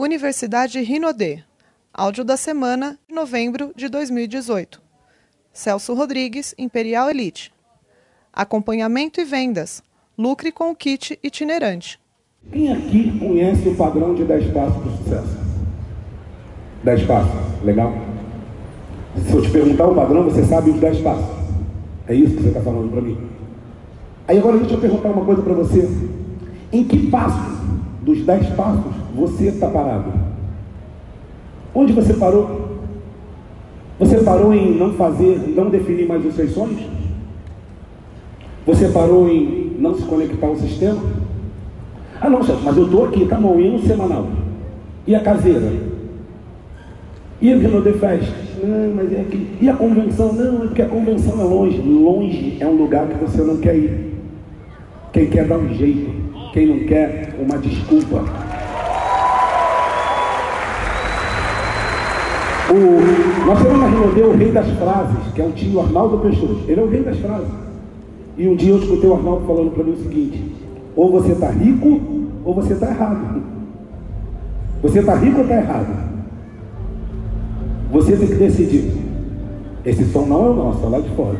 Universidade Rinodê. Áudio da semana, novembro de 2018. Celso Rodrigues, Imperial Elite. Acompanhamento e vendas. Lucre com o kit itinerante. Quem aqui conhece o padrão de 10 passos para o sucesso? 10 passos, legal? Se eu te perguntar o padrão, você sabe os 10 passos. É isso que você está falando para mim. Aí agora deixa eu perguntar uma coisa para você. Em que passo dos 10 passos você está parado? Onde você parou? Você parou em não fazer, não definir mais os seus sonhos? Você parou em não se conectar ao sistema? Ah não, chefe, mas eu estou aqui, tá bom, e no semanal? E a caseira? E a Vila de Festa? Não, mas é aqui. E a convenção? Não, é porque a convenção é longe. Longe é um lugar que você não quer ir. Quem quer dar um jeito, quem não quer uma desculpa. O, nós temos na Rinodê o rei das frases, que é o tio Arnaldo Peixoto. Ele é o rei das frases. E um dia eu escutei o Arnaldo falando para mim o seguinte: ou você está rico, ou você está errado. Você está rico ou está errado? Você tem que decidir. Esse som não é o nosso, é lá de fora.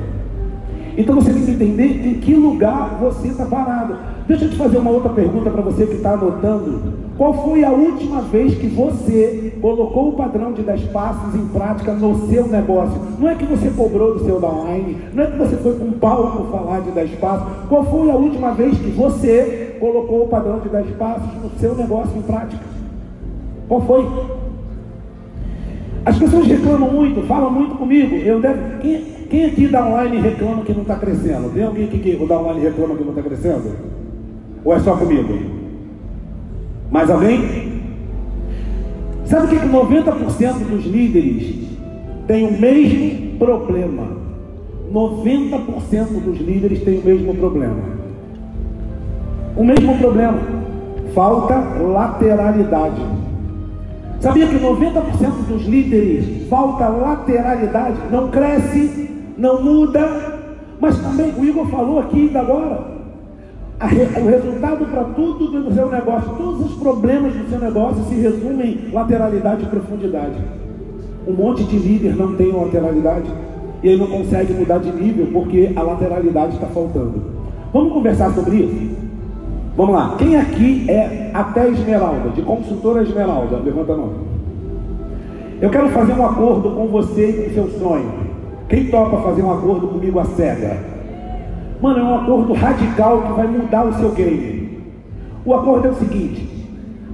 Então você tem que entender em que lugar você está parado. Deixa eu te fazer uma outra pergunta para você que está anotando. Qual foi a última vez que você colocou o padrão de 10 passos em prática no seu negócio? Não é que você cobrou do seu downline, não é que você foi com palco falar de 10 passos. Qual foi a última vez que você colocou o padrão de 10 passos no seu negócio em prática? Qual foi? As pessoas reclamam muito, falam muito comigo. Eu devo... quem, quem aqui da online reclama que não está crescendo? Tem alguém aqui que o da online reclama que não está crescendo? Ou é só comigo? Mais alguém? Sabe o que, que 90% dos líderes têm o mesmo problema? 90% dos líderes têm o mesmo problema. O mesmo problema. Falta lateralidade. Sabia que 90% dos líderes falta lateralidade, não cresce, não muda, mas também o Igor falou aqui ainda agora. O resultado para tudo do seu negócio, todos os problemas do seu negócio se resumem em lateralidade e profundidade. Um monte de líder não tem lateralidade e ele não consegue mudar de nível porque a lateralidade está faltando. Vamos conversar sobre isso? Vamos lá. Quem aqui é até esmeralda, de consultora esmeralda? Levanta a mão. Eu quero fazer um acordo com você e com seu sonho. Quem topa fazer um acordo comigo a cega? Mano, é um acordo radical que vai mudar o seu game. O acordo é o seguinte: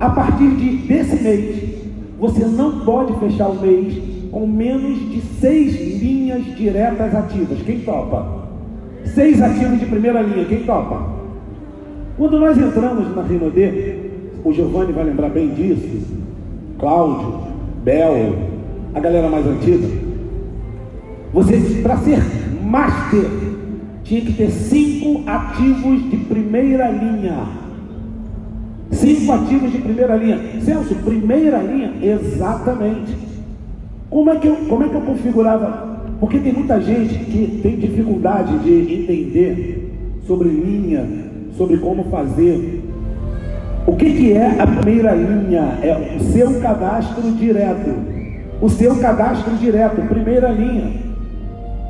a partir de, desse mês, você não pode fechar o mês com menos de seis linhas diretas ativas. Quem topa? Seis ativos de primeira linha. Quem topa? Quando nós entramos na Rinodê, o Giovanni vai lembrar bem disso, Cláudio, Bel, a galera mais antiga, você, para ser master, tinha que ter cinco ativos de primeira linha. Cinco ativos de primeira linha. Celso, primeira linha? Exatamente. Como é que eu, como é que eu configurava? Porque tem muita gente que tem dificuldade de entender sobre linha, sobre como fazer. O que, que é a primeira linha? É o seu cadastro direto. O seu cadastro direto, primeira linha.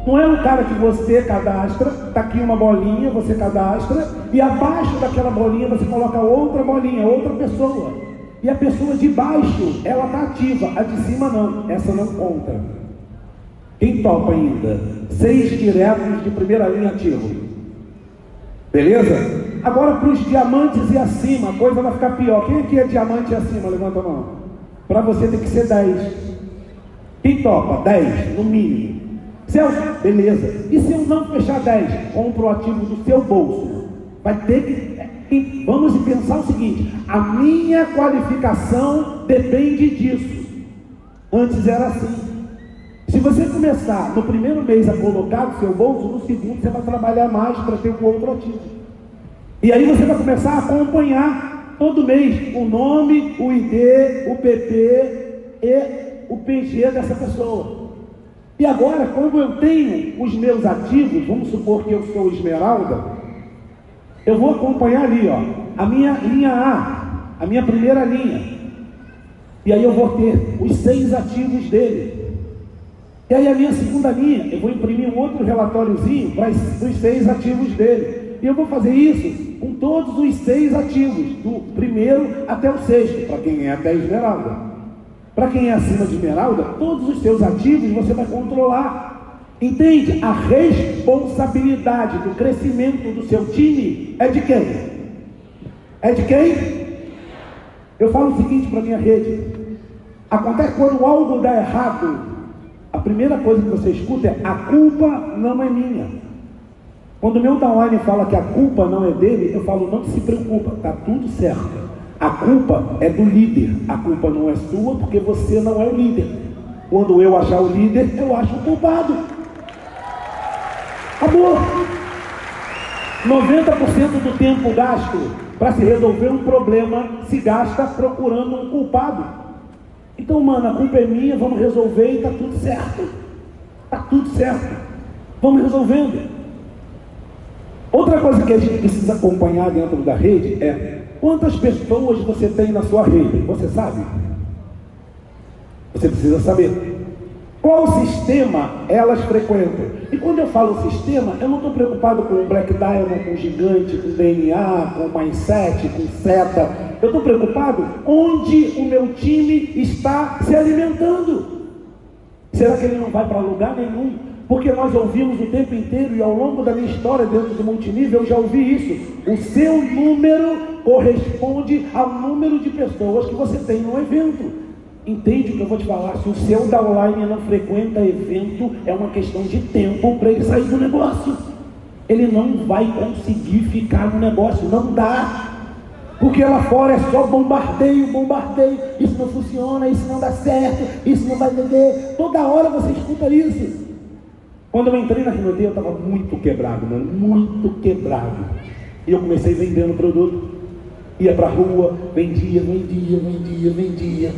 Não é um cara que você cadastra, está aqui uma bolinha, você cadastra, e abaixo daquela bolinha você coloca outra bolinha, outra pessoa. E a pessoa de baixo, ela está ativa, a de cima não, essa não conta. Quem topa ainda? Seis diretos de primeira linha ativo. Beleza? Agora para os diamantes e acima, a coisa vai ficar pior. Quem aqui é diamante e acima? Levanta a mão. Para você tem que ser 10. Quem topa? 10, no mínimo. Celso, beleza. E se eu não fechar 10? Compro o ativo do seu bolso. Vai ter que. Vamos pensar o seguinte: a minha qualificação depende disso. Antes era assim. Se você começar no primeiro mês a colocar no seu bolso, no segundo você vai trabalhar mais para ter um outro ativo. E aí você vai começar a acompanhar todo mês o nome, o ID, o PP e o PG dessa pessoa. E agora, quando eu tenho os meus ativos, vamos supor que eu sou esmeralda, eu vou acompanhar ali, ó, a minha linha A, a minha primeira linha. E aí eu vou ter os seis ativos dele. E aí a minha segunda linha, eu vou imprimir um outro relatóriozinho para os seis ativos dele. E eu vou fazer isso com todos os seis ativos, do primeiro até o sexto, para quem é até esmeralda. Para quem é acima de esmeralda, todos os seus ativos você vai controlar. Entende? A responsabilidade do crescimento do seu time é de quem? É de quem? Eu falo o seguinte para minha rede: acontece quando algo dá errado, a primeira coisa que você escuta é: a culpa não é minha. Quando o meu downline fala que a culpa não é dele, eu falo, não se preocupa, está tudo certo. A culpa é do líder, a culpa não é sua porque você não é o líder. Quando eu achar o líder, eu acho o culpado. Acabou. 90% do tempo gasto para se resolver um problema se gasta procurando um culpado. Então, mano, a culpa é minha, vamos resolver e está tudo certo. Está tudo certo. Vamos resolvendo. Outra coisa que a gente precisa acompanhar dentro da rede é quantas pessoas você tem na sua rede. Você sabe? Você precisa saber. Qual sistema elas frequentam? E quando eu falo sistema, eu não estou preocupado com o Black Diamond, com gigante, com DNA, com mindset, com seta. Eu estou preocupado onde o meu time está se alimentando. Será que ele não vai para lugar nenhum? Porque nós ouvimos o tempo inteiro e ao longo da minha história dentro do multinível eu já ouvi isso. O seu número corresponde ao número de pessoas que você tem no evento. Entende o que eu vou te falar? Se o seu downline não frequenta evento, é uma questão de tempo para ele sair do negócio. Ele não vai conseguir ficar no negócio, não dá. Porque lá fora é só bombardeio, bombardeio. Isso não funciona, isso não dá certo, isso não vai vender. Toda hora você escuta isso. Quando eu entrei na Rinodê, eu estava muito quebrado, mano, muito quebrado. E eu comecei vendendo produto. Ia para a rua, vendia, vendia, vendia, vendia.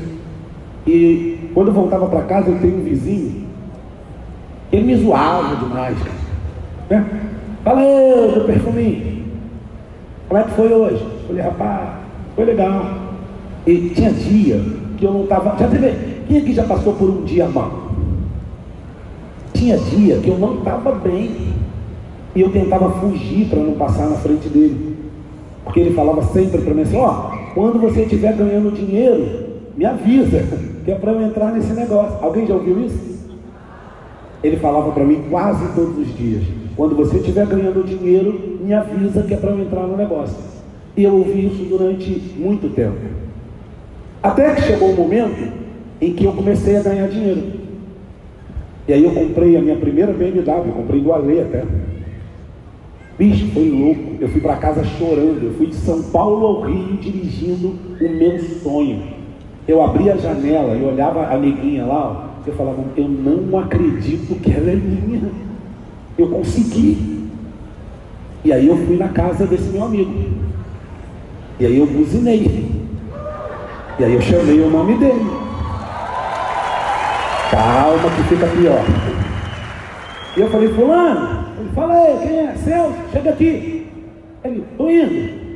E quando eu voltava para casa, eu tenho um vizinho. Ele me zoava demais. Né? Valeu, meu perfuminho. Como é que foi hoje? Eu falei, rapaz, foi legal. E tinha dia que eu não estava. Já teve. Quem aqui já passou por um dia mal? Tinha dia que eu não estava bem. E eu tentava fugir para não passar na frente dele. Porque ele falava sempre para mim assim, ó, quando você estiver ganhando dinheiro, me avisa, que é para eu entrar nesse negócio. Alguém já ouviu isso? Ele falava para mim quase todos os dias. Quando você estiver ganhando dinheiro, me avisa que é para eu entrar no negócio. E eu ouvi isso durante muito tempo. Até que chegou um momento em que eu comecei a ganhar dinheiro. E aí eu comprei a minha primeira BMW, comprei do Ale até. Bicho, foi louco. Eu fui para casa chorando. Eu fui de São Paulo ao Rio dirigindo o meu sonho. Eu abri a janela e olhava a neguinha lá, ó, eu falava, eu não acredito que ela é minha. Eu consegui. E aí eu fui na casa desse meu amigo. E aí eu buzinei. E aí eu chamei o nome dele. Calma que fica pior. E eu falei, fulano, fala aí, quem é? Celso, chega aqui. Ele, tô indo.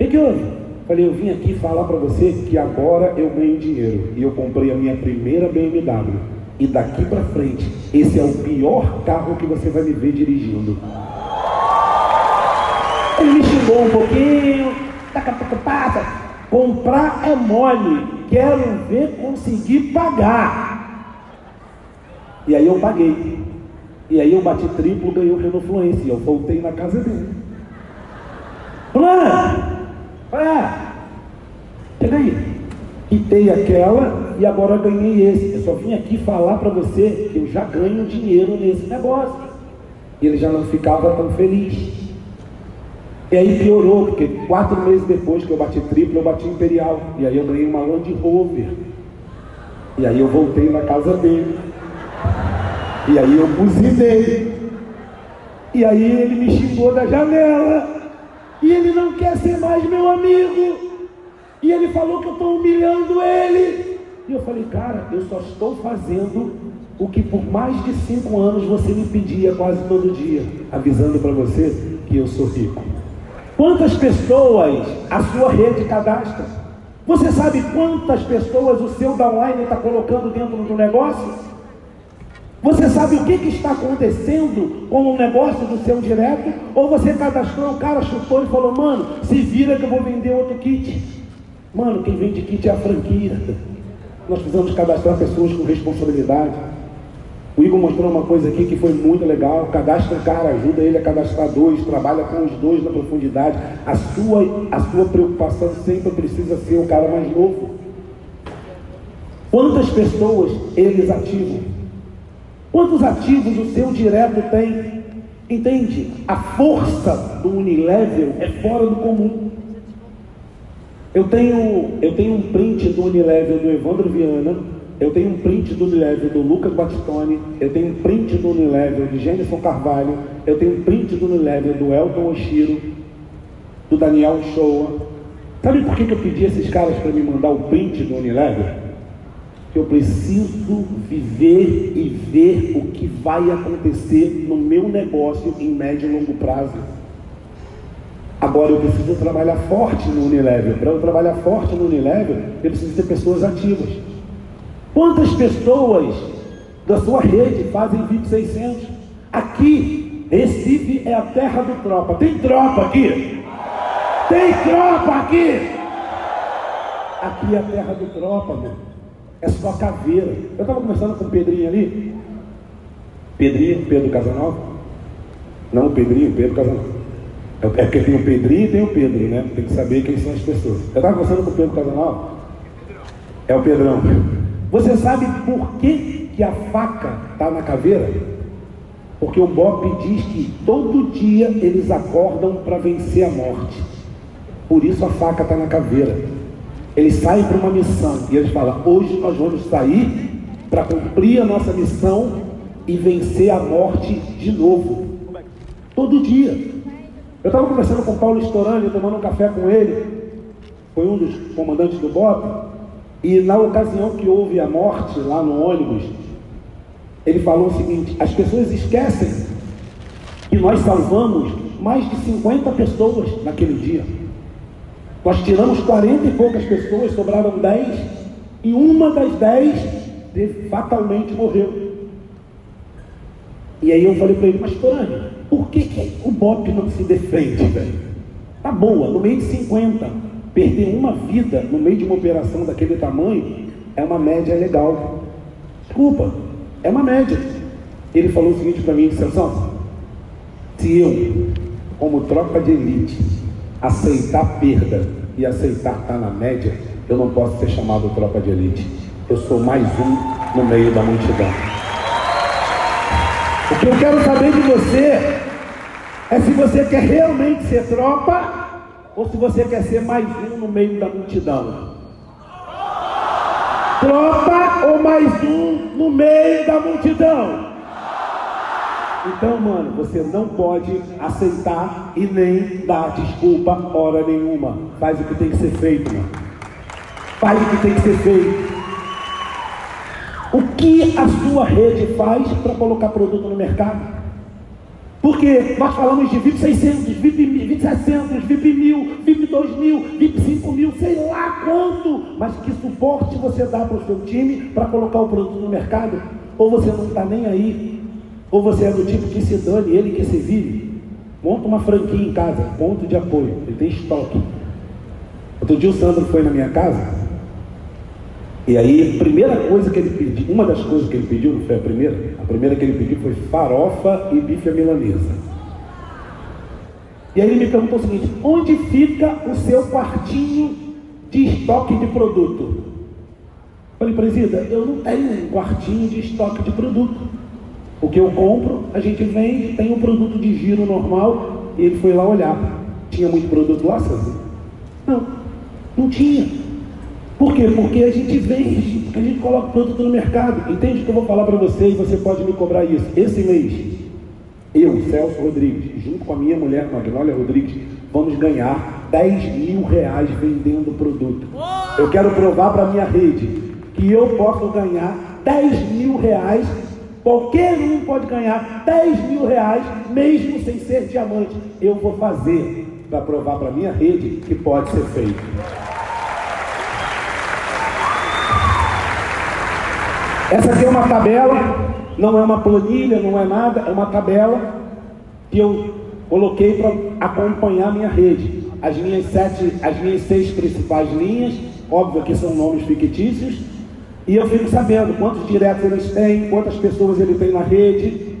O que, houve? Falei, eu vim aqui falar para você que agora eu ganho dinheiro. E eu comprei a minha primeira BMW. E daqui para frente, esse é o pior carro que você vai me ver dirigindo. Ele me xingou um pouquinho. Comprar é mole, quero ver conseguir pagar. E aí eu paguei. E aí eu bati triplo, ganhei o. E eu voltei na casa dele. Fulano! Ah, chega aí. Quitei aquela e agora ganhei esse. Eu só vim aqui falar para você que eu já ganho dinheiro nesse negócio. E ele já não ficava tão feliz. E aí piorou, porque quatro meses depois que eu bati triplo, eu bati imperial. E aí eu ganhei uma Land Rover. E aí eu voltei na casa dele. E aí eu buzinei. E aí ele me xingou da janela. E ele não quer ser mais meu amigo. E ele falou que eu estou humilhando ele. E eu falei, cara, eu só estou fazendo o que por mais de cinco anos você me pedia quase todo dia, avisando para você que eu sou rico. Quantas pessoas a sua rede cadastra? Você sabe quantas pessoas o seu downline está colocando dentro do negócio? Você sabe o que, que está acontecendo com o negócio do seu direto? Ou você cadastrou, o cara chutou e falou, mano, se vira que eu vou vender outro kit. Mano, quem vende kit é a franquia. Nós precisamos cadastrar pessoas com responsabilidade. O Igor mostrou uma coisa aqui que foi muito legal. Cadastra um cara, ajuda ele a cadastrar dois, trabalha com os dois na profundidade. A sua, a sua preocupação sempre precisa ser o cara mais novo. Quantas pessoas eles ativam? Quantos ativos o seu direto tem? Entende? A força do Unilevel é fora do comum. Eu tenho, eu tenho um print do Unilevel do Evandro Viana eu tenho um print do Unilevel do Lucas Batistoni, eu tenho um print do Unilevel de Jenison Carvalho, eu tenho um print do Unilevel do Elton Oshiro, do Daniel Shoa. Sabe por que, que eu pedi esses caras para me mandar o print do Unilevel? Que eu preciso viver e ver o que vai acontecer no meu negócio em médio e longo prazo. Agora eu preciso trabalhar forte no Unilevel. Para eu trabalhar forte no Unilevel, eu preciso ter pessoas ativas. Quantas pessoas da sua rede fazem VIP 600? Aqui, Recife é a terra do tropa. Tem tropa aqui? Tem tropa aqui? Aqui é a terra do tropa, meu. É só caveira. Eu estava conversando com o Pedrinho ali. Pedrinho, Pedro Casanova? Não, Pedrinho, Pedro Casanova. É, é porque tem o Pedrinho e tem o Pedro, né? Tem que saber quem são as pessoas. Eu estava conversando com o Pedro Casanova. É o Pedrão. Você sabe por que, que a faca está na caveira? Porque o Bob diz que todo dia eles acordam para vencer a morte. Por isso a faca está na caveira. Eles saem para uma missão e eles falam: hoje nós vamos sair para cumprir a nossa missão e vencer a morte de novo. Todo dia. Eu estava conversando com Paulo Storani, tomando um café com ele. Foi um dos comandantes do Bob. E na ocasião que houve a morte lá no ônibus, ele falou o seguinte: as pessoas esquecem que nós salvamos mais de 50 pessoas naquele dia. Nós tiramos 40 e poucas pessoas, sobraram 10, e uma das 10 fatalmente morreu. E aí eu falei para ele, mas Corane, por que, que o BOP não se defende, velho? Tá boa, no meio de 50. Perder uma vida no meio de uma operação daquele tamanho é uma média legal. Desculpa, é uma média. Ele falou o seguinte para mim, Sansão, se eu, como tropa de elite, aceitar perda e aceitar estar na média, eu não posso ser chamado tropa de elite. Eu sou mais um no meio da multidão. O que eu quero saber de você é se você quer realmente ser tropa ou se você quer ser mais um no meio da multidão. Tropa ou mais um no meio da multidão. Então, mano, você não pode aceitar e nem dar desculpa hora nenhuma. Faz o que tem que ser feito, mano. Faz o que tem que ser feito. O que a sua rede faz para colocar produto no mercado? Porque nós falamos de VIP 600, VIP, VIP 700, VIP 1000, VIP 2000, VIP 5000, sei lá quanto. Mas que suporte você dá para o seu time para colocar o produto no mercado? Ou você não está nem aí? Ou você é do tipo que se dane, ele que se vive? Monta uma franquia em casa, ponto de apoio, ele tem estoque. Outro dia o Sandro foi na minha casa, e aí, a primeira coisa que ele pediu, uma das coisas que ele pediu, não foi a primeira, a primeira que ele pediu foi farofa e bife à milanesa. E aí ele me perguntou o seguinte: onde fica o seu quartinho de estoque de produto? Eu falei, presida, eu não tenho um quartinho de estoque de produto. O que eu compro, a gente vende, tem um produto de giro normal, e ele foi lá olhar. Tinha muito produto lá? Não, não tinha. Por quê? Porque a gente vende, a gente coloca produto no mercado. Entende o que eu vou falar para você e você pode me cobrar isso? Esse mês, eu, Celso Rodrigues, junto com a minha mulher, Magnólia Rodrigues, vamos ganhar 10 mil reais vendendo produto. Eu quero provar para minha rede que eu posso ganhar 10 mil reais. Qualquer um pode ganhar 10 mil reais, mesmo sem ser diamante. Eu vou fazer para provar para minha rede que pode ser feito. Essa aqui é uma tabela, não é uma planilha, não é nada, é uma tabela que eu coloquei para acompanhar minha rede. As minhas, sete, as minhas seis principais linhas, óbvio que são nomes fictícios, e eu fico sabendo quantos diretos eles têm, quantas pessoas ele tem na rede.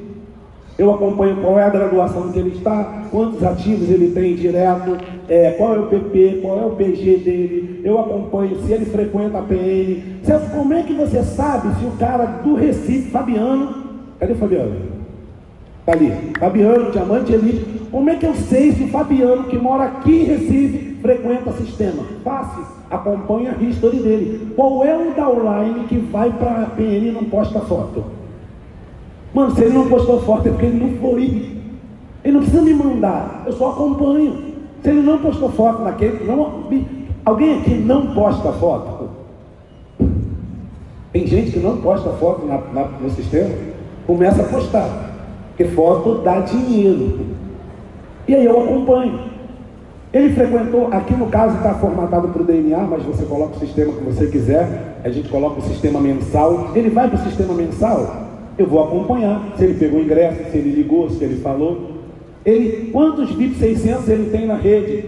Eu acompanho qual é a graduação que ele está, quantos ativos ele tem direto, é, qual é o PP, qual é o PG dele. Eu acompanho se ele frequenta a PN. Celso, como é que você sabe se o cara do Recife, Fabiano, cadê o Fabiano? Está ali, Fabiano, Diamante Elite. Como é que eu sei se o Fabiano, que mora aqui em Recife, frequenta o sistema? Fácil acompanha a history dele. Qual é o downline que vai para a PN e não posta foto? Mano, se ele não postou foto é porque ele não foi. Ele não precisa me mandar, eu só acompanho. Se ele não postou foto naquele. Não, alguém aqui não posta foto? Tem gente que não posta foto na, na, no sistema, começa a postar. Porque foto dá dinheiro. E aí eu acompanho. Ele frequentou, aqui no caso está formatado para o DNA, mas você coloca o sistema que você quiser, a gente coloca o sistema mensal. Ele vai para o sistema mensal, eu vou acompanhar se ele pegou o ingresso, se ele ligou, se ele falou. Ele, quantos VIP 600 ele tem na rede?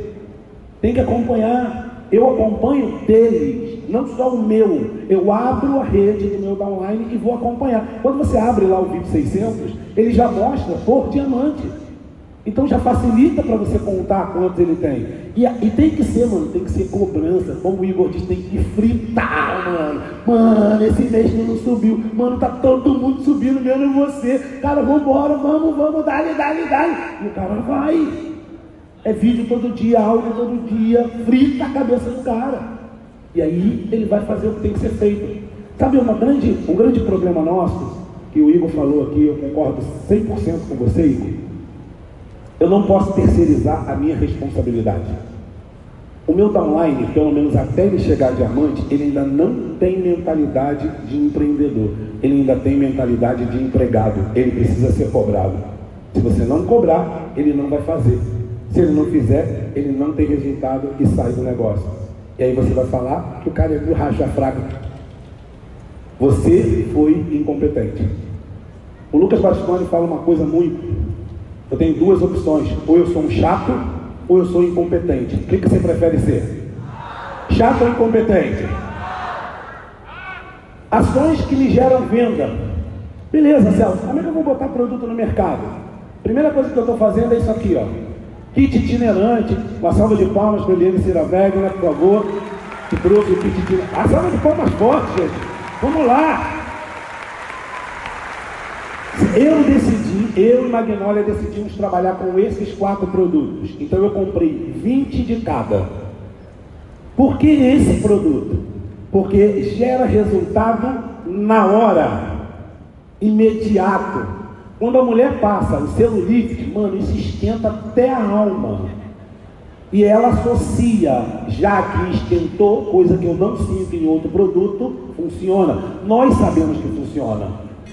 Tem que acompanhar. Eu acompanho deles, não só o meu. Eu abro a rede do meu downline e vou acompanhar. Quando você abre lá o VIP 600, ele já mostra por diamante. Então já facilita para você contar quantos ele tem. E, e, tem que ser, mano, tem que ser cobrança. Como o Igor disse, tem que fritar, mano. Mano, esse mês não subiu. Mano, tá todo mundo subindo, menos você. Cara, vambora, vamos, vamos, dale, dale, dale. E o cara vai. É vídeo todo dia, áudio todo dia. Frita a cabeça do cara. E aí ele vai fazer o que tem que ser feito. Sabe uma grande, um grande problema nosso, que o Igor falou aqui, eu concordo 100% com você, Igor eu não posso terceirizar a minha responsabilidade. O meu downline, pelo menos até ele chegar diamante, ele ainda não tem mentalidade de empreendedor. Ele ainda tem mentalidade de empregado. Ele precisa ser cobrado. Se você não cobrar, ele não vai fazer. Se ele não fizer, ele não tem resultado e sai do negócio. E aí você vai falar que o cara é do racha fraca. Você foi incompetente. O Lucas Bastoni fala uma coisa muito eu tenho duas opções: ou eu sou um chato, ou eu sou incompetente. O que, você prefere ser? Chato ou incompetente? Ações que me geram venda. Beleza, Celso, como é que eu vou botar produto no mercado? Primeira coisa que eu estou fazendo é isso aqui, ó. Kit itinerante, uma salva de palmas para Eliane Cira Wegner, por favor, que trouxe o kit itinerante. A salva de palmas forte, gente. Vamos lá. Eu decidi, eu e Magnólia decidimos trabalhar com esses quatro produtos. Então eu comprei 20 de cada. Por que esse produto? Porque gera resultado na hora, imediato. Quando a mulher passa o celulite, mano, isso esquenta até a alma. E ela associa, já que esquentou, coisa que eu não sinto em outro produto, funciona. Nós sabemos que funciona.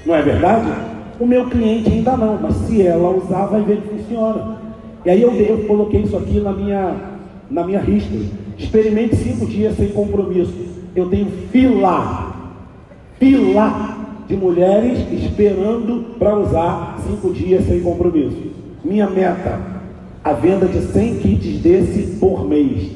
Não é verdade? O meu cliente ainda não, mas se ela usar, vai ver que funciona. E aí eu, eu coloquei isso aqui na minha, na minha history. Experimente cinco dias sem compromisso. Eu tenho fila, fila de mulheres esperando para usar cinco dias sem compromisso. Minha meta, a venda de 100 kits desse por mês.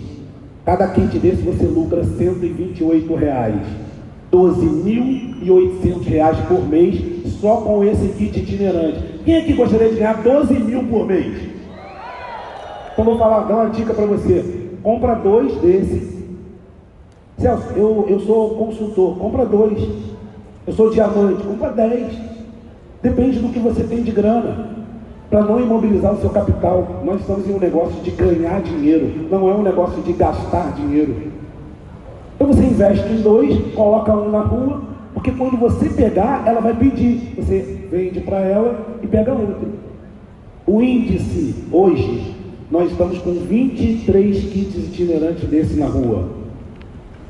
Cada kit desse você lucra 128 reais. 12.800 reais por mês só com esse kit itinerante. Quem aqui gostaria de ganhar 12 mil por mês? Então vou falar, dar uma dica para você. Compra dois desses. Celso, eu, eu sou consultor, compra dois. Eu sou diamante, compra dez. Depende do que você tem de grana. Para não imobilizar o seu capital. Nós estamos em um negócio de ganhar dinheiro, não é um negócio de gastar dinheiro. Então você investe em dois, coloca um na rua, porque quando você pegar, ela vai pedir. Você vende para ela e pega outro. O índice, hoje, nós estamos com 23 kits itinerantes desse na rua.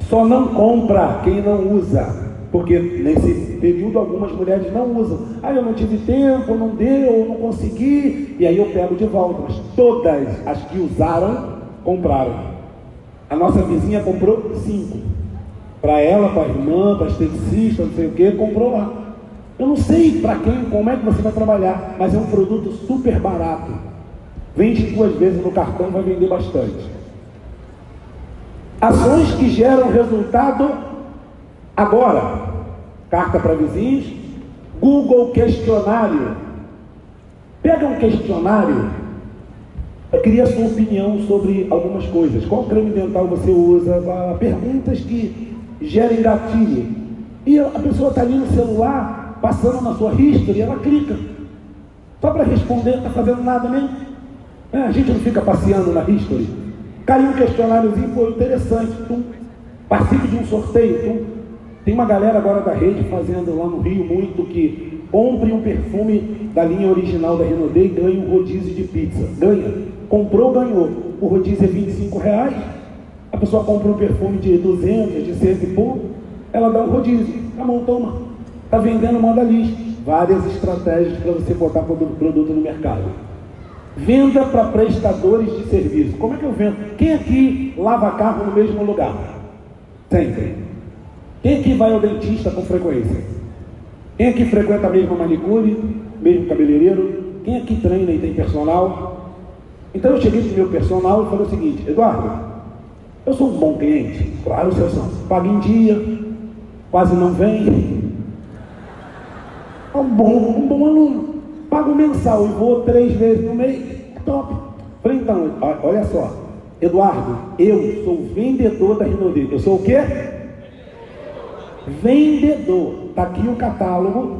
Só não compra quem não usa. Porque nesse período algumas mulheres não usam. Ah, eu não tive tempo, não deu, não consegui. E aí eu pego de volta. Mas todas as que usaram, compraram. A nossa vizinha comprou cinco. Para ela, para a irmã, para a esteticista, não sei o que, comprou lá. Eu não sei para quem, como é que você vai trabalhar, mas é um produto super barato. Vende duas vezes no cartão, vai vender bastante. Ações que geram resultado agora. Carta para vizinhos, Google questionário. Pega um questionário eu queria a sua opinião sobre algumas coisas. Qual creme dental você usa? Perguntas que gerem gatilho. E a pessoa está ali no celular, passando na sua history, ela clica. Só para responder, não está fazendo nada mesmo. É, a gente não fica passeando na history. Caiu um questionáriozinho, foi interessante. Tum. Participe de um sorteio. Tum. Tem uma galera agora da rede fazendo lá no Rio muito que compre um perfume da linha original da Renaudet e ganhe um rodízio de pizza. Ganha. Comprou, ganhou. O rodízio é 25 reais. A pessoa compra um perfume de 200, de 100 e pouco. Ela dá um rodízio. Tá bom, toma. Está vendendo, manda lista. Várias estratégias para você botar produto no mercado. Venda para prestadores de serviço. Como é que eu vendo? Quem aqui lava carro no mesmo lugar? Sempre. Quem aqui vai ao dentista com frequência? Quem aqui frequenta a mesma manicure, mesmo cabeleireiro? Quem aqui treina e tem personal? Então eu cheguei para o meu personal e falei o seguinte, Eduardo, eu sou um bom cliente, claro, seu são, paga em dia, quase não vem. É um bom, um bom aluno. Pago mensal e vou três vezes no mês, top. Falei, então, olha só, Eduardo, eu sou vendedor da Rinode. Eu sou o quê? Vendedor. Está aqui o catálogo.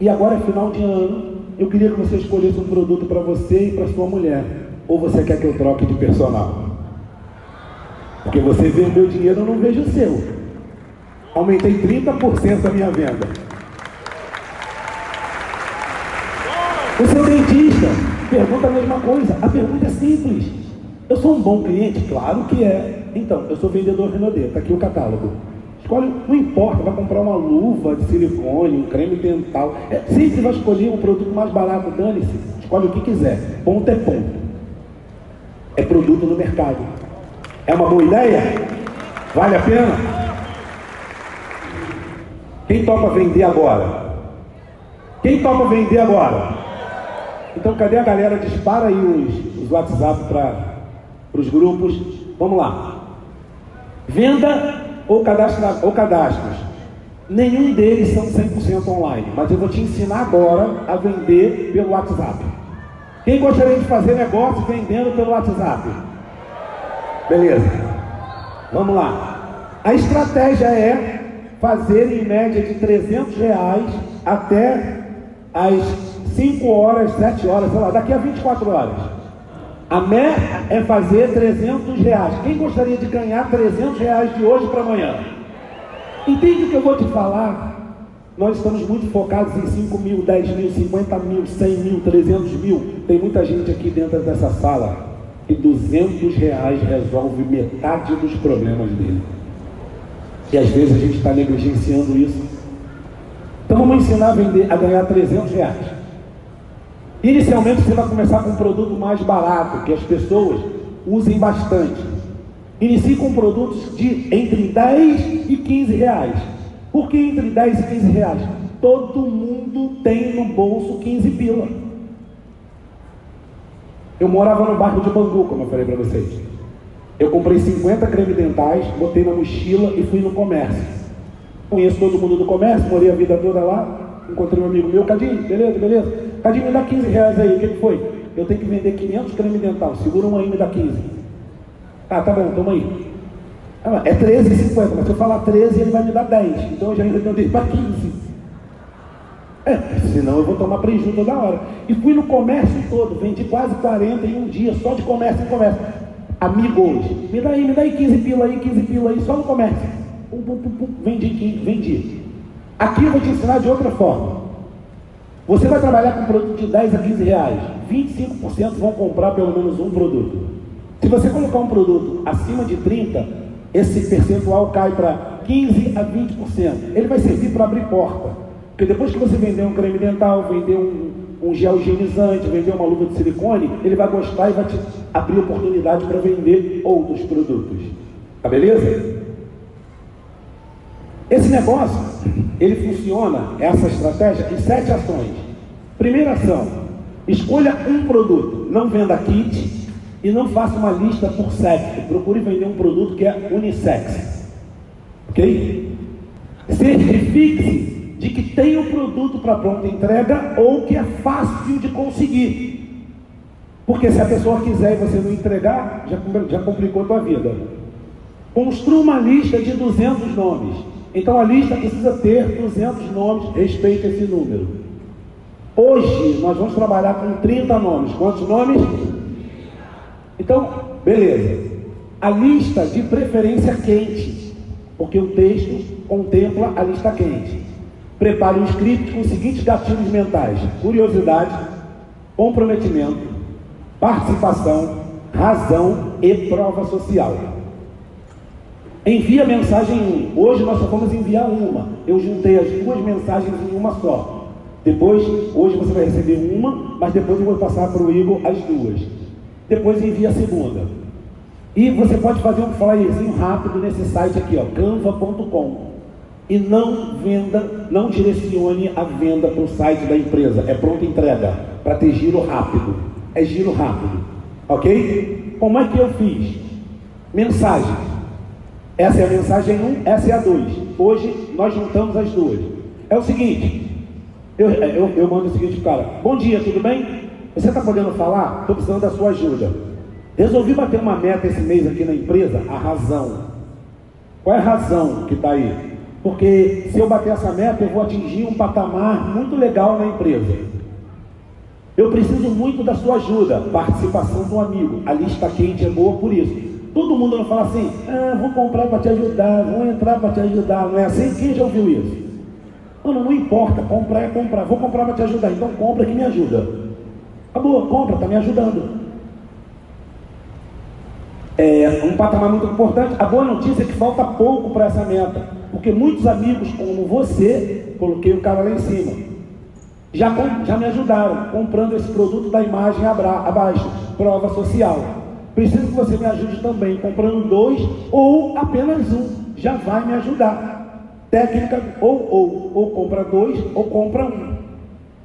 E agora é final de ano eu queria que você escolhesse um produto para você e para sua mulher. Ou você quer que eu troque de personal? Porque você vê o meu dinheiro, eu não vejo o seu. Aumentei 30% a minha venda. O seu dentista pergunta a mesma coisa. A pergunta é simples. Eu sou um bom cliente? Claro que é. Então, eu sou vendedor Renaudet. Está aqui o catálogo. Escolhe, não importa, vai comprar uma luva de silicone, um creme dental. É, sempre vai escolher um produto mais barato, dane-se. Escolhe o que quiser. Ponto é ponto. É produto no mercado. É uma boa ideia? Vale a pena? Quem topa vender agora? Quem topa vender agora? Então cadê a galera? Dispara aí os, os WhatsApp para os grupos. Vamos lá. Venda ou, cadastra, ou cadastros. Nenhum deles são 100% online, mas eu vou te ensinar agora a vender pelo WhatsApp. Quem gostaria de fazer negócio vendendo pelo WhatsApp? Beleza. Vamos lá. A estratégia é fazer em média de 300 reais até as 5 horas, 7 horas, sei lá, daqui a 24 horas. A meta é fazer 300 reais. Quem gostaria de ganhar 300 reais de hoje para amanhã? Entende o que eu vou te falar? Nós estamos muito focados em 5 mil, 10 mil, 50 mil, 100 mil, 300 mil. Tem muita gente aqui dentro dessa sala e 200 reais resolve metade dos problemas dele. E às vezes a gente está negligenciando isso. Então vamos ensinar a vender, a ganhar 300 reais. Inicialmente você vai começar com um produto mais barato, que as pessoas usem bastante. Inicie com produtos de entre 10 e 15 reais. Por que entre 10 e 15 reais? Todo mundo tem no bolso 15 pila. Eu morava no bairro de Bangu, como eu falei para vocês. Eu comprei 50 creme dentais, botei na mochila e fui no comércio. Conheço todo mundo do comércio, morei a vida toda lá. Encontrei um amigo meu, Cadinho, beleza, beleza? Cadinho, me dá 15 reais aí. O que, foi? Eu tenho que vender 500 creme dental. Segura um aí me dá 15. Ah, tá bom, toma aí. Ah, é 13,50, mas se eu falar 13, ele vai me dar 10. Então eu já arredondei para 15. É, senão eu vou tomar prejuízo toda hora. E fui no comércio todo, vendi quase 40 em um dia, só de comércio em comércio. Amigos, me dá aí, me dá aí 15 pila aí, 15 pila aí, só no comércio. Pum, pum, pum, pum, vendi, vendi. Aqui eu vou te ensinar de outra forma. Você vai trabalhar com um produto de 10 a 15 reais, 25% vão comprar pelo menos um produto. Se você colocar um produto acima de 30, esse percentual cai para 15 a 20%. Ele vai servir para abrir porta. Porque depois que você vender um creme dental, vender um, um gel higienizante, vender uma luva de silicone, ele vai gostar e vai te abrir oportunidade para vender outros produtos. Tá beleza? Esse negócio, ele funciona, essa estratégia, em sete ações. Primeira ação, escolha um produto, não venda kit e não faça uma lista por sexo. Procure vender um produto que é unissex. Ok? Certifique-se de que tem um produto para pronta entrega ou que é fácil de conseguir. Porque se a pessoa quiser e você não entregar, já, já complicou a tua vida. Construa uma lista de 200 nomes. Então a lista precisa ter 200 nomes, respeite esse número. Hoje nós vamos trabalhar com 30 nomes. Quantos nomes? Então, beleza. A lista de preferência quente, porque o texto contempla a lista quente. Prepare um script com os seguintes gatilhos mentais: curiosidade, comprometimento, participação, razão e prova social. Envia mensagem 1. Hoje nós só vamos enviar uma. Eu juntei as duas mensagens em uma só. Depois, hoje você vai receber uma, mas depois eu vou passar para o Igor as duas. Depois envia a segunda. E você pode fazer um flyerzinho rápido nesse site aqui, ó, canva.com. E não venda, não direcione a venda para o site da empresa. É pronta entrega, para ter giro rápido. É giro rápido. Ok? Como é que eu fiz? Mensagem. Essa é a mensagem 1, essa é a 2. Hoje nós juntamos as duas. É o seguinte, eu, eu, eu mando o seguinte cara, bom dia, tudo bem? Você está podendo falar? Estou precisando da sua ajuda. Resolvi bater uma meta esse mês aqui na empresa, a razão. Qual é a razão que está aí? Porque se eu bater essa meta, eu vou atingir um patamar muito legal na empresa. Eu preciso muito da sua ajuda, participação do amigo. A lista quente é boa por isso. Todo mundo não fala assim, ah, vou comprar para te ajudar, vou entrar para te ajudar. Não é assim? Quem já ouviu isso? Mano, não importa, comprar é comprar. Vou comprar para te ajudar, então compra que me ajuda. Acabou, compra, está me ajudando. É um patamar muito importante. A boa notícia é que falta pouco para essa meta. Porque muitos amigos como você, coloquei o cara lá em cima, já, já me ajudaram comprando esse produto da imagem abaixo, prova social. Preciso que você me ajude também, comprando dois ou apenas um. Já vai me ajudar. Técnica, ou, ou, ou compra dois ou compra um.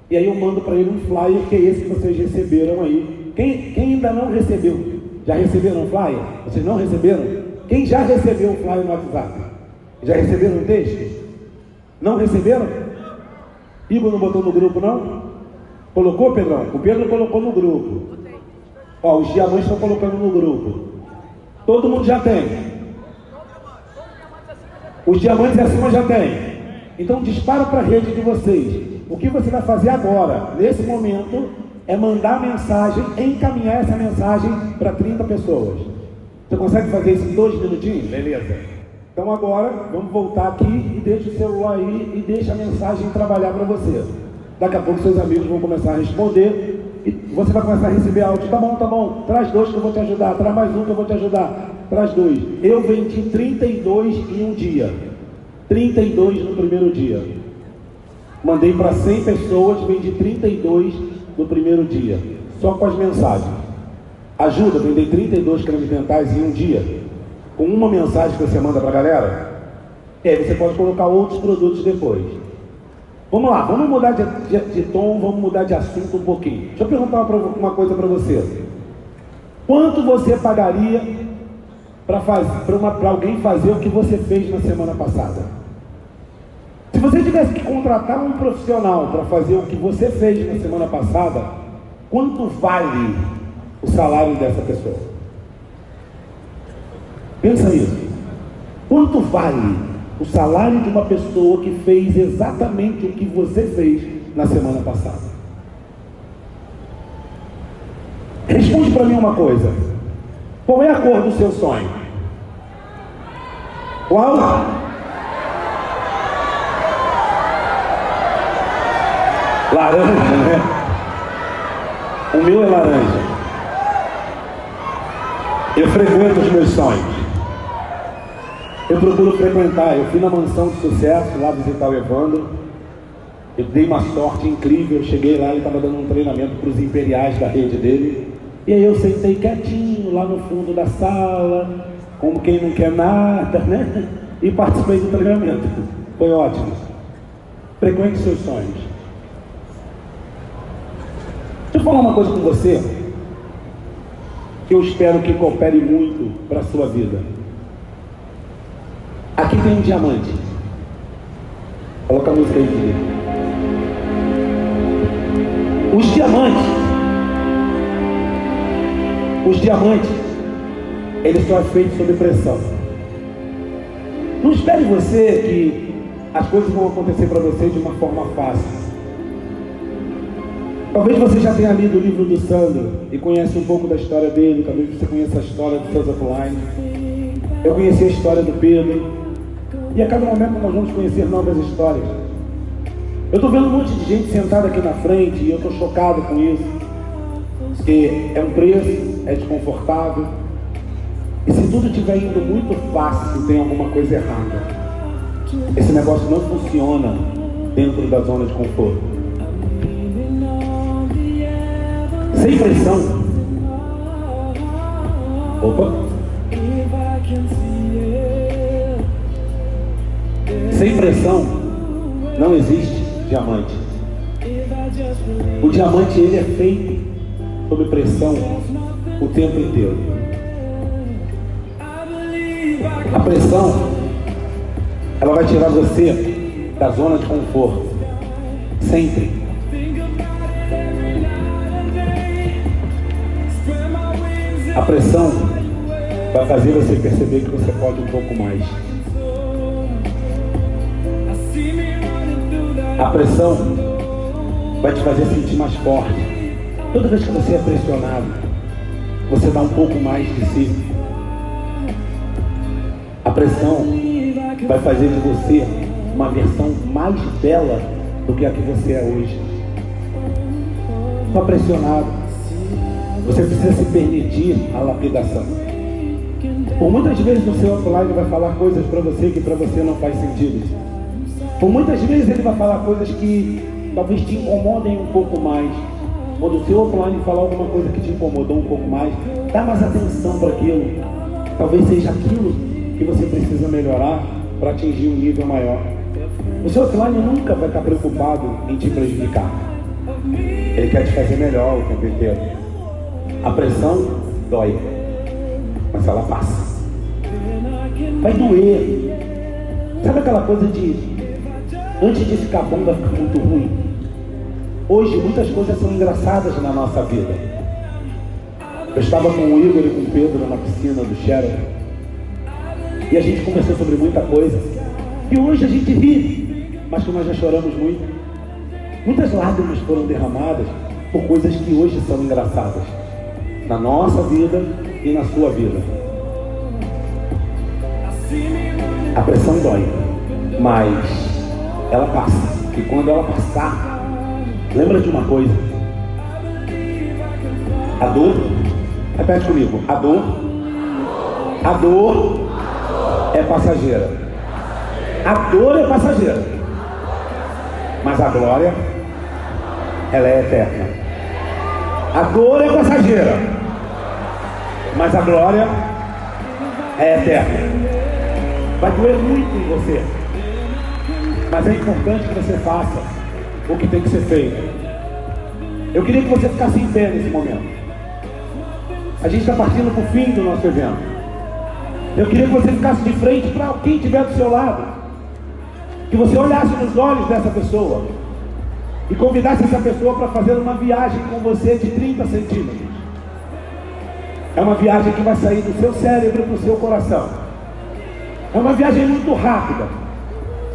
E aí eu mando para ele um flyer, que é esse que vocês receberam aí. Quem, quem ainda não recebeu? Já receberam um flyer? Vocês não receberam? Quem já recebeu um flyer no WhatsApp? Já receberam um texto? Não receberam? Igor não botou no grupo, não? Colocou, Pedrão? O Pedro colocou no grupo. Ó, os diamantes estão colocando no grupo. Todo mundo já tem. Os diamantes acima já tem. Então dispara para a rede de vocês. O que você vai fazer agora, nesse momento, é mandar mensagem, encaminhar essa mensagem para 30 pessoas. Você consegue fazer isso em dois minutinhos? Beleza. Então agora, vamos voltar aqui e deixa o celular aí e deixa a mensagem trabalhar para você. Daqui a pouco seus amigos vão começar a responder e você vai começar a receber áudio. Tá bom, tá bom. Traz dois que eu vou te ajudar. Traz mais um que eu vou te ajudar. Traz dois. Eu vendi 32 em um dia. 32 no primeiro dia. Mandei para 100 pessoas, vendi 32 no primeiro dia. Só com as mensagens. Ajuda, vender 32 cremes dentais em um dia. Com uma mensagem que você manda para a galera. É, você pode colocar outros produtos depois. Vamos lá, vamos mudar de, de, de, tom, vamos mudar de assunto um pouquinho. Deixa eu perguntar uma, uma coisa para você. Quanto você pagaria para alguém fazer o que você fez na semana passada? Se você tivesse que contratar um profissional para fazer o que você fez na semana passada, quanto vale o salário dessa pessoa? Pensa nisso. Quanto vale o salário de uma pessoa que fez exatamente o que você fez na semana passada. Responde para mim uma coisa. Qual é a cor do seu sonho? Qual? Laranja, né? O meu é laranja. Eu frequento os meus sonhos. Eu procuro frequentar. Eu fui na mansão de sucesso lá visitar o Evandro. Eu dei uma sorte incrível. Eu cheguei lá e estava dando um treinamento para os imperiais da rede dele. E aí eu sentei quietinho lá no fundo da sala, como quem não quer nada, né? e participei do treinamento. Foi ótimo. Frequente seus sonhos. Deixa eu falar uma coisa com você que eu espero que coopere muito para a sua vida. Aqui tem um diamante. Coloca a música aí, filho. Os diamantes. Os diamantes. Eles são feitos sob pressão. Não espere você que as coisas vão acontecer para você de uma forma fácil. Talvez você já tenha lido o livro do Sandro e conhece um pouco da história dele, talvez você conheça a história do César Offline. Eu conheci a história do Pedro. E a cada momento nós vamos conhecer novas histórias. Eu estou vendo um monte de gente sentada aqui na frente e eu estou chocado com isso. Porque é um preço, é desconfortável. E se tudo estiver indo muito fácil, tem alguma coisa errada. Esse negócio não funciona dentro da zona de conforto. sem pressão. Opa. Sem pressão não existe diamante. O diamante ele é feito sob pressão o tempo inteiro. A pressão ela vai tirar você da zona de conforto. Sempre. A pressão vai fazer você perceber que você pode um pouco mais. A pressão vai te fazer sentir mais forte. Toda vez que você é pressionado, você dá um pouco mais de si. A pressão vai fazer de você uma versão mais bela do que a que você é hoje. Está pressionado você precisa se permitir a lapidação. Por muitas vezes o seu offline vai falar coisas para você que para você não faz sentido. Por muitas vezes ele vai falar coisas que talvez te incomodem um pouco mais. Quando o seu offline falar alguma coisa que te incomodou um pouco mais, dá mais atenção para aquilo. Talvez seja aquilo que você precisa melhorar para atingir um nível maior. O seu offline nunca vai estar preocupado em te prejudicar. Ele quer te fazer melhor o tempo inteiro. A pressão dói, mas ela passa. Vai doer. Sabe aquela coisa de antes de ficar bom vai ficar muito ruim? Hoje muitas coisas são engraçadas na nossa vida. Eu estava com o Igor e com o Pedro na piscina do Sheraton. E a gente conversou sobre muita coisa. E hoje a gente ri, mas que nós já choramos muito. Muitas lágrimas foram derramadas por coisas que hoje são engraçadas na nossa vida e na sua vida. A pressão dói, mas ela passa. E quando ela passar, lembra de uma coisa: a dor, repete comigo, a dor, a dor é passageira. A dor é passageira, mas a glória, ela é eterna. A dor é passageira, mas a glória é eterna. Vai doer muito em você, mas é importante que você faça o que tem que ser feito. Eu queria que você ficasse em pé nesse momento. A gente está partindo para o fim do nosso evento. Eu queria que você ficasse de frente para quem estiver do seu lado. Que você olhasse nos olhos dessa pessoa e convidasse essa pessoa para fazer uma viagem com você de 30 centímetros. É uma viagem que vai sair do seu cérebro para o seu coração. É uma viagem muito rápida.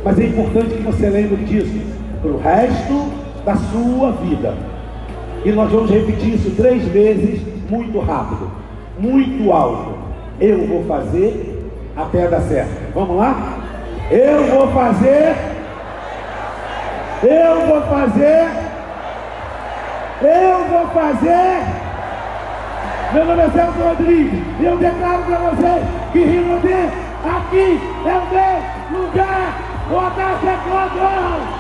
Mas é importante que você lembre disso para o resto da sua vida. E nós vamos repetir isso três vezes, muito rápido, muito alto. Eu vou fazer até dar certo. Vamos lá? Eu vou fazer. Eu vou fazer. Eu vou fazer. Meu nome é Celso Rodrigues e eu declaro para vocês que Rio Grande aqui é o meu lugar. Boa tarde a todos!